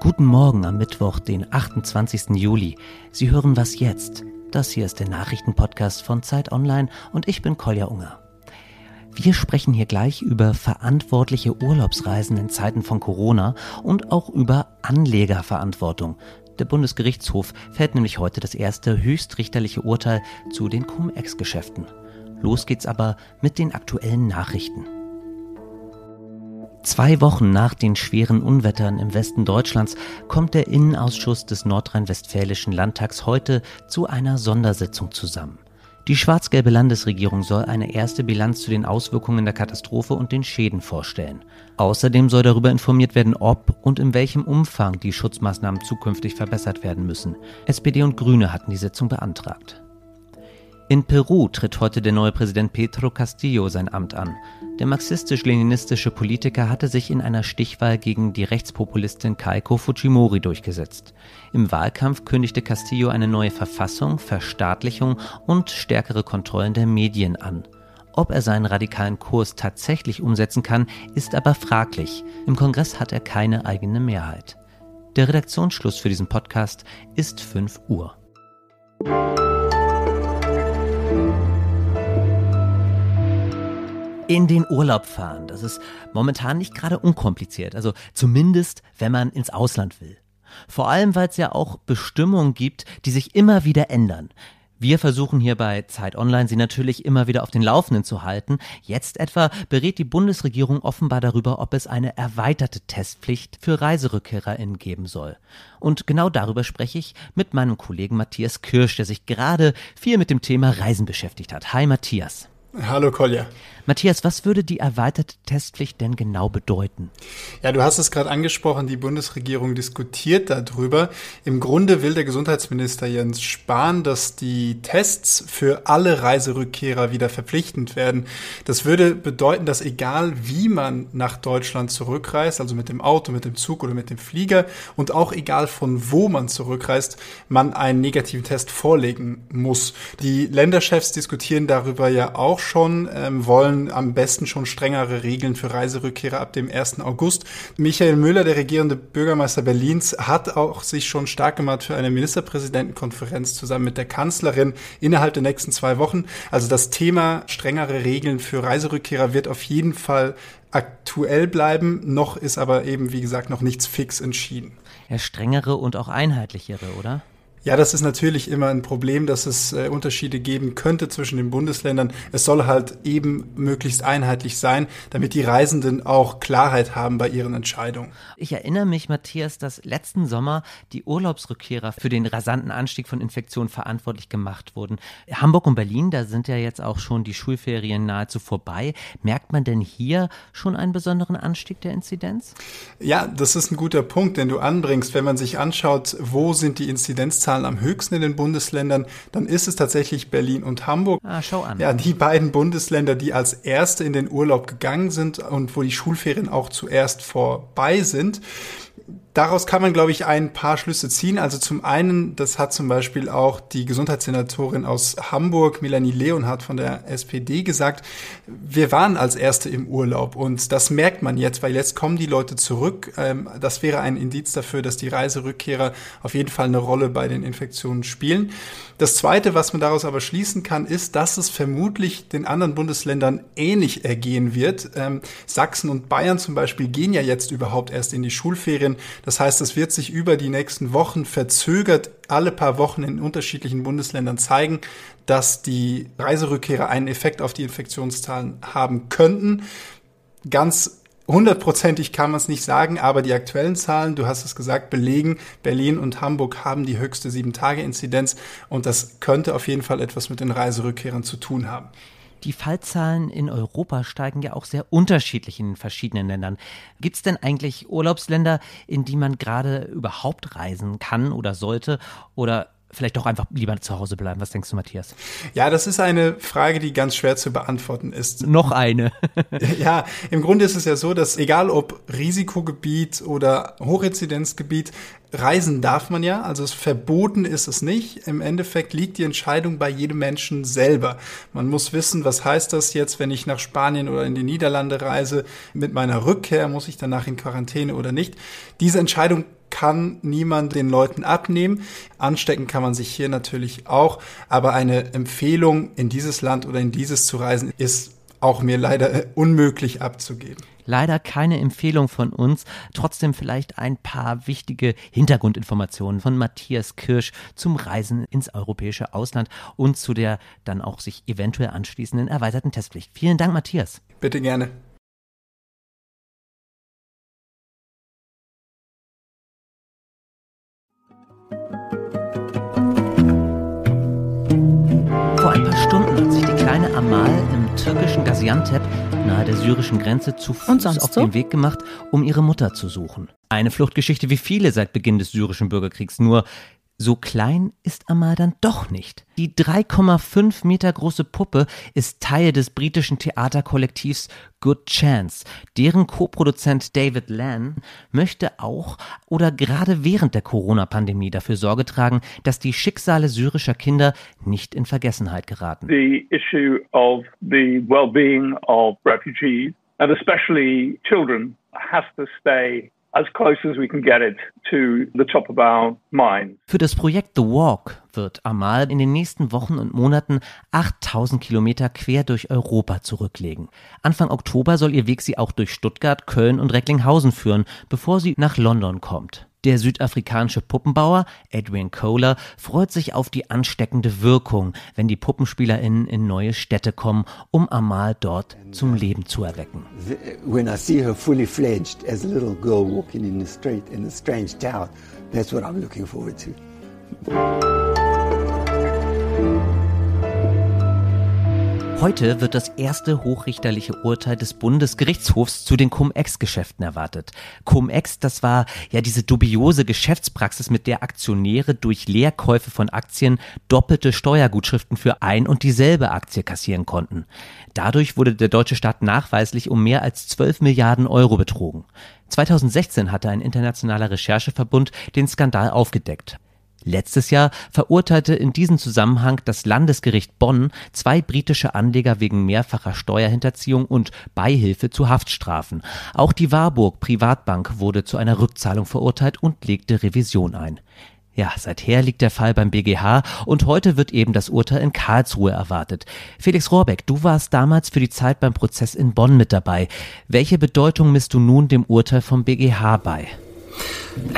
Guten Morgen am Mittwoch, den 28. Juli. Sie hören was jetzt. Das hier ist der Nachrichtenpodcast von Zeit Online und ich bin Kolja Unger. Wir sprechen hier gleich über verantwortliche Urlaubsreisen in Zeiten von Corona und auch über Anlegerverantwortung. Der Bundesgerichtshof fällt nämlich heute das erste höchstrichterliche Urteil zu den Cum-Ex-Geschäften. Los geht's aber mit den aktuellen Nachrichten. Zwei Wochen nach den schweren Unwettern im Westen Deutschlands kommt der Innenausschuss des nordrhein-westfälischen Landtags heute zu einer Sondersitzung zusammen. Die schwarz-gelbe Landesregierung soll eine erste Bilanz zu den Auswirkungen der Katastrophe und den Schäden vorstellen. Außerdem soll darüber informiert werden, ob und in welchem Umfang die Schutzmaßnahmen zukünftig verbessert werden müssen. SPD und Grüne hatten die Sitzung beantragt. In Peru tritt heute der neue Präsident Pedro Castillo sein Amt an. Der marxistisch-leninistische Politiker hatte sich in einer Stichwahl gegen die Rechtspopulistin Keiko Fujimori durchgesetzt. Im Wahlkampf kündigte Castillo eine neue Verfassung, Verstaatlichung und stärkere Kontrollen der Medien an. Ob er seinen radikalen Kurs tatsächlich umsetzen kann, ist aber fraglich. Im Kongress hat er keine eigene Mehrheit. Der Redaktionsschluss für diesen Podcast ist 5 Uhr. In den Urlaub fahren. Das ist momentan nicht gerade unkompliziert. Also zumindest, wenn man ins Ausland will. Vor allem, weil es ja auch Bestimmungen gibt, die sich immer wieder ändern. Wir versuchen hier bei Zeit Online sie natürlich immer wieder auf den Laufenden zu halten. Jetzt etwa berät die Bundesregierung offenbar darüber, ob es eine erweiterte Testpflicht für ReiserückkehrerInnen geben soll. Und genau darüber spreche ich mit meinem Kollegen Matthias Kirsch, der sich gerade viel mit dem Thema Reisen beschäftigt hat. Hi Matthias. Hallo Kolja. Matthias, was würde die erweiterte Testpflicht denn genau bedeuten? Ja, du hast es gerade angesprochen, die Bundesregierung diskutiert darüber. Im Grunde will der Gesundheitsminister Jens Spahn, dass die Tests für alle Reiserückkehrer wieder verpflichtend werden. Das würde bedeuten, dass egal wie man nach Deutschland zurückreist, also mit dem Auto, mit dem Zug oder mit dem Flieger und auch egal von wo man zurückreist, man einen negativen Test vorlegen muss. Die Länderchefs diskutieren darüber ja auch schon, ähm, wollen am besten schon strengere Regeln für Reiserückkehrer ab dem 1. August. Michael Müller, der regierende Bürgermeister Berlins, hat auch sich schon stark gemacht für eine Ministerpräsidentenkonferenz zusammen mit der Kanzlerin innerhalb der nächsten zwei Wochen. Also das Thema strengere Regeln für Reiserückkehrer wird auf jeden Fall aktuell bleiben. Noch ist aber eben, wie gesagt, noch nichts fix entschieden. Ja, strengere und auch einheitlichere, oder? Ja, das ist natürlich immer ein Problem, dass es äh, Unterschiede geben könnte zwischen den Bundesländern. Es soll halt eben möglichst einheitlich sein, damit die Reisenden auch Klarheit haben bei ihren Entscheidungen. Ich erinnere mich, Matthias, dass letzten Sommer die Urlaubsrückkehrer für den rasanten Anstieg von Infektionen verantwortlich gemacht wurden. Hamburg und Berlin, da sind ja jetzt auch schon die Schulferien nahezu vorbei. Merkt man denn hier schon einen besonderen Anstieg der Inzidenz? Ja, das ist ein guter Punkt, den du anbringst. Wenn man sich anschaut, wo sind die Inzidenzzahlen Zahlen am höchsten in den Bundesländern, dann ist es tatsächlich Berlin und Hamburg. Ah, schau an. Ja, die beiden Bundesländer, die als erste in den Urlaub gegangen sind und wo die Schulferien auch zuerst vorbei sind daraus kann man, glaube ich, ein paar Schlüsse ziehen. Also zum einen, das hat zum Beispiel auch die Gesundheitssenatorin aus Hamburg, Melanie Leonhardt von der SPD gesagt, wir waren als Erste im Urlaub und das merkt man jetzt, weil jetzt kommen die Leute zurück. Ähm, das wäre ein Indiz dafür, dass die Reiserückkehrer auf jeden Fall eine Rolle bei den Infektionen spielen. Das Zweite, was man daraus aber schließen kann, ist, dass es vermutlich den anderen Bundesländern ähnlich ergehen wird. Ähm, Sachsen und Bayern zum Beispiel gehen ja jetzt überhaupt erst in die Schulferien. Das heißt, es wird sich über die nächsten Wochen verzögert alle paar Wochen in unterschiedlichen Bundesländern zeigen, dass die Reiserückkehrer einen Effekt auf die Infektionszahlen haben könnten. Ganz hundertprozentig kann man es nicht sagen, aber die aktuellen Zahlen, du hast es gesagt, belegen, Berlin und Hamburg haben die höchste Sieben-Tage-Inzidenz und das könnte auf jeden Fall etwas mit den Reiserückkehrern zu tun haben. Die Fallzahlen in Europa steigen ja auch sehr unterschiedlich in den verschiedenen Ländern. Gibt es denn eigentlich Urlaubsländer, in die man gerade überhaupt reisen kann oder sollte? Oder vielleicht doch einfach lieber zu Hause bleiben? Was denkst du, Matthias? Ja, das ist eine Frage, die ganz schwer zu beantworten ist. Noch eine. ja, im Grunde ist es ja so, dass egal ob Risikogebiet oder Hochinzidenzgebiet, reisen darf man ja, also es verboten ist es nicht. Im Endeffekt liegt die Entscheidung bei jedem Menschen selber. Man muss wissen, was heißt das jetzt, wenn ich nach Spanien oder in die Niederlande reise. Mit meiner Rückkehr muss ich danach in Quarantäne oder nicht. Diese Entscheidung kann niemand den Leuten abnehmen. Anstecken kann man sich hier natürlich auch, aber eine Empfehlung, in dieses Land oder in dieses zu reisen, ist auch mir leider unmöglich abzugeben. Leider keine Empfehlung von uns, trotzdem vielleicht ein paar wichtige Hintergrundinformationen von Matthias Kirsch zum Reisen ins europäische Ausland und zu der dann auch sich eventuell anschließenden erweiterten Testpflicht. Vielen Dank, Matthias. Bitte gerne. Amal im türkischen Gaziantep nahe der syrischen Grenze zu Fuß auf so? den Weg gemacht, um ihre Mutter zu suchen. Eine Fluchtgeschichte wie viele seit Beginn des syrischen Bürgerkriegs, nur so klein ist Amal dann doch nicht. Die 3,5 Meter große Puppe ist Teil des britischen Theaterkollektivs Good Chance. Deren Co-Produzent David Lan möchte auch oder gerade während der Corona-Pandemie dafür Sorge tragen, dass die Schicksale syrischer Kinder nicht in Vergessenheit geraten. The issue of the well-being of refugees and especially children has to stay as close as we can get it to the top of our minds. Für das Projekt The Walk wird Amal in den nächsten Wochen und Monaten 8000 Kilometer quer durch Europa zurücklegen. Anfang Oktober soll ihr Weg sie auch durch Stuttgart, Köln und Recklinghausen führen, bevor sie nach London kommt. Der südafrikanische Puppenbauer Edwin Kohler freut sich auf die ansteckende Wirkung, wenn die PuppenspielerInnen in neue Städte kommen, um Amal dort zum Leben zu erwecken. When I see her fully fledged as a little girl walking in the street in a strange town, that's what I'm looking forward to. Heute wird das erste hochrichterliche Urteil des Bundesgerichtshofs zu den Cum-Ex-Geschäften erwartet. Cum-Ex, das war ja diese dubiose Geschäftspraxis, mit der Aktionäre durch Leerkäufe von Aktien doppelte Steuergutschriften für ein und dieselbe Aktie kassieren konnten. Dadurch wurde der deutsche Staat nachweislich um mehr als 12 Milliarden Euro betrogen. 2016 hatte ein internationaler Rechercheverbund den Skandal aufgedeckt. Letztes Jahr verurteilte in diesem Zusammenhang das Landesgericht Bonn zwei britische Anleger wegen mehrfacher Steuerhinterziehung und Beihilfe zu Haftstrafen. Auch die Warburg Privatbank wurde zu einer Rückzahlung verurteilt und legte Revision ein. Ja, seither liegt der Fall beim BGH und heute wird eben das Urteil in Karlsruhe erwartet. Felix Rohrbeck, du warst damals für die Zeit beim Prozess in Bonn mit dabei. Welche Bedeutung misst du nun dem Urteil vom BGH bei?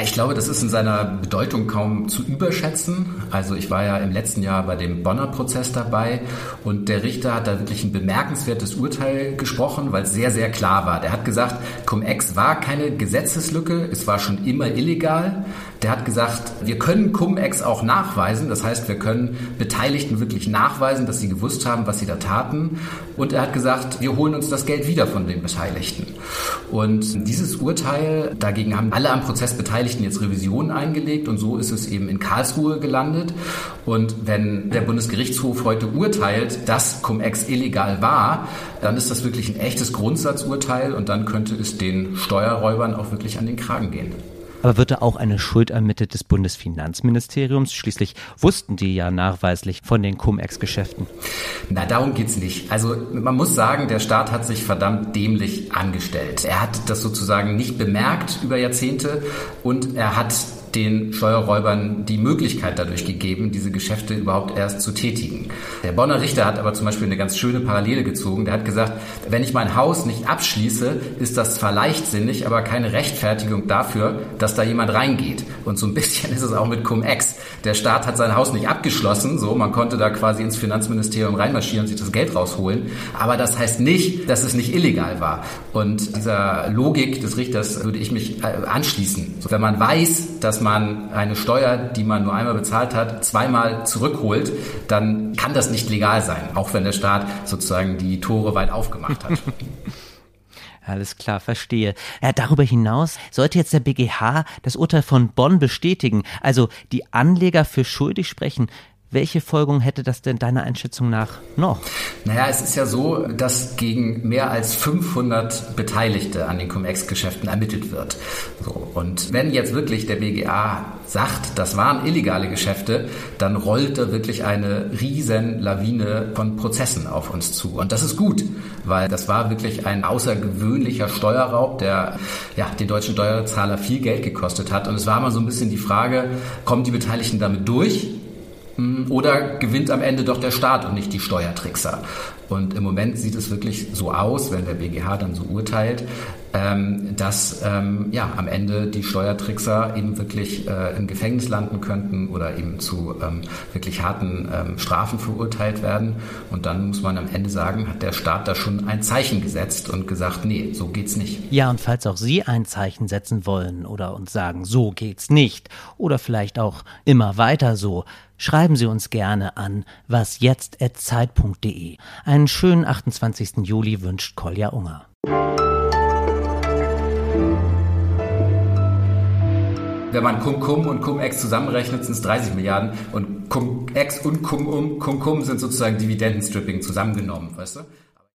Ich glaube, das ist in seiner Bedeutung kaum zu überschätzen. Also ich war ja im letzten Jahr bei dem Bonner Prozess dabei und der Richter hat da wirklich ein bemerkenswertes Urteil gesprochen, weil es sehr, sehr klar war. Der hat gesagt, Cum-Ex war keine Gesetzeslücke, es war schon immer illegal. Der hat gesagt, wir können Cum-Ex auch nachweisen. Das heißt, wir können Beteiligten wirklich nachweisen, dass sie gewusst haben, was sie da taten. Und er hat gesagt, wir holen uns das Geld wieder von den Beteiligten. Und dieses Urteil, dagegen haben alle am Prozess Beteiligten jetzt Revisionen eingelegt und so ist es eben in Karlsruhe gelandet. Und wenn der Bundesgerichtshof heute urteilt, dass Cum-Ex illegal war, dann ist das wirklich ein echtes Grundsatzurteil und dann könnte es den Steuerräubern auch wirklich an den Kragen gehen. Aber wird da auch eine Schuld ermittelt des Bundesfinanzministeriums? Schließlich wussten die ja nachweislich von den Cum-Ex-Geschäften. Na, darum geht's nicht. Also man muss sagen, der Staat hat sich verdammt dämlich angestellt. Er hat das sozusagen nicht bemerkt über Jahrzehnte und er hat den Steuerräubern die Möglichkeit dadurch gegeben, diese Geschäfte überhaupt erst zu tätigen. Der Bonner Richter hat aber zum Beispiel eine ganz schöne Parallele gezogen. Der hat gesagt, wenn ich mein Haus nicht abschließe, ist das zwar leichtsinnig, aber keine Rechtfertigung dafür, dass da jemand reingeht. Und so ein bisschen ist es auch mit Cum-Ex. Der Staat hat sein Haus nicht abgeschlossen, so man konnte da quasi ins Finanzministerium reinmarschieren und sich das Geld rausholen. Aber das heißt nicht, dass es nicht illegal war. Und dieser Logik des Richters würde ich mich äh, anschließen. Wenn man weiß, dass man eine Steuer, die man nur einmal bezahlt hat, zweimal zurückholt, dann kann das nicht legal sein, auch wenn der Staat sozusagen die Tore weit aufgemacht hat. Alles klar, verstehe. Ja, darüber hinaus sollte jetzt der BGH das Urteil von Bonn bestätigen, also die Anleger für schuldig sprechen. Welche Folgung hätte das denn deiner Einschätzung nach noch? Naja, es ist ja so, dass gegen mehr als 500 Beteiligte an den Cum-Ex-Geschäften ermittelt wird. So, und wenn jetzt wirklich der BGA sagt, das waren illegale Geschäfte, dann rollt da wirklich eine riesen Lawine von Prozessen auf uns zu. Und das ist gut, weil das war wirklich ein außergewöhnlicher Steuerraub, der ja, den deutschen Steuerzahler viel Geld gekostet hat. Und es war mal so ein bisschen die Frage, kommen die Beteiligten damit durch? Oder gewinnt am Ende doch der Staat und nicht die Steuertrickser? Und im Moment sieht es wirklich so aus, wenn der BGH dann so urteilt, ähm, dass ähm, ja am Ende die Steuertrickser eben wirklich äh, im Gefängnis landen könnten oder eben zu ähm, wirklich harten ähm, Strafen verurteilt werden. Und dann muss man am Ende sagen, hat der Staat da schon ein Zeichen gesetzt und gesagt, nee, so geht's nicht. Ja, und falls auch Sie ein Zeichen setzen wollen oder uns sagen, so geht's nicht oder vielleicht auch immer weiter so, schreiben Sie uns gerne an wasjetzt@zeit.de. Einen schönen 28. Juli wünscht Kolja Unger. Wenn man Cum-Cum und Cum-Ex zusammenrechnet, sind es 30 Milliarden und Cum-Ex und Cum-Um, Cum-Cum sind sozusagen Dividendenstripping zusammengenommen, weißt du?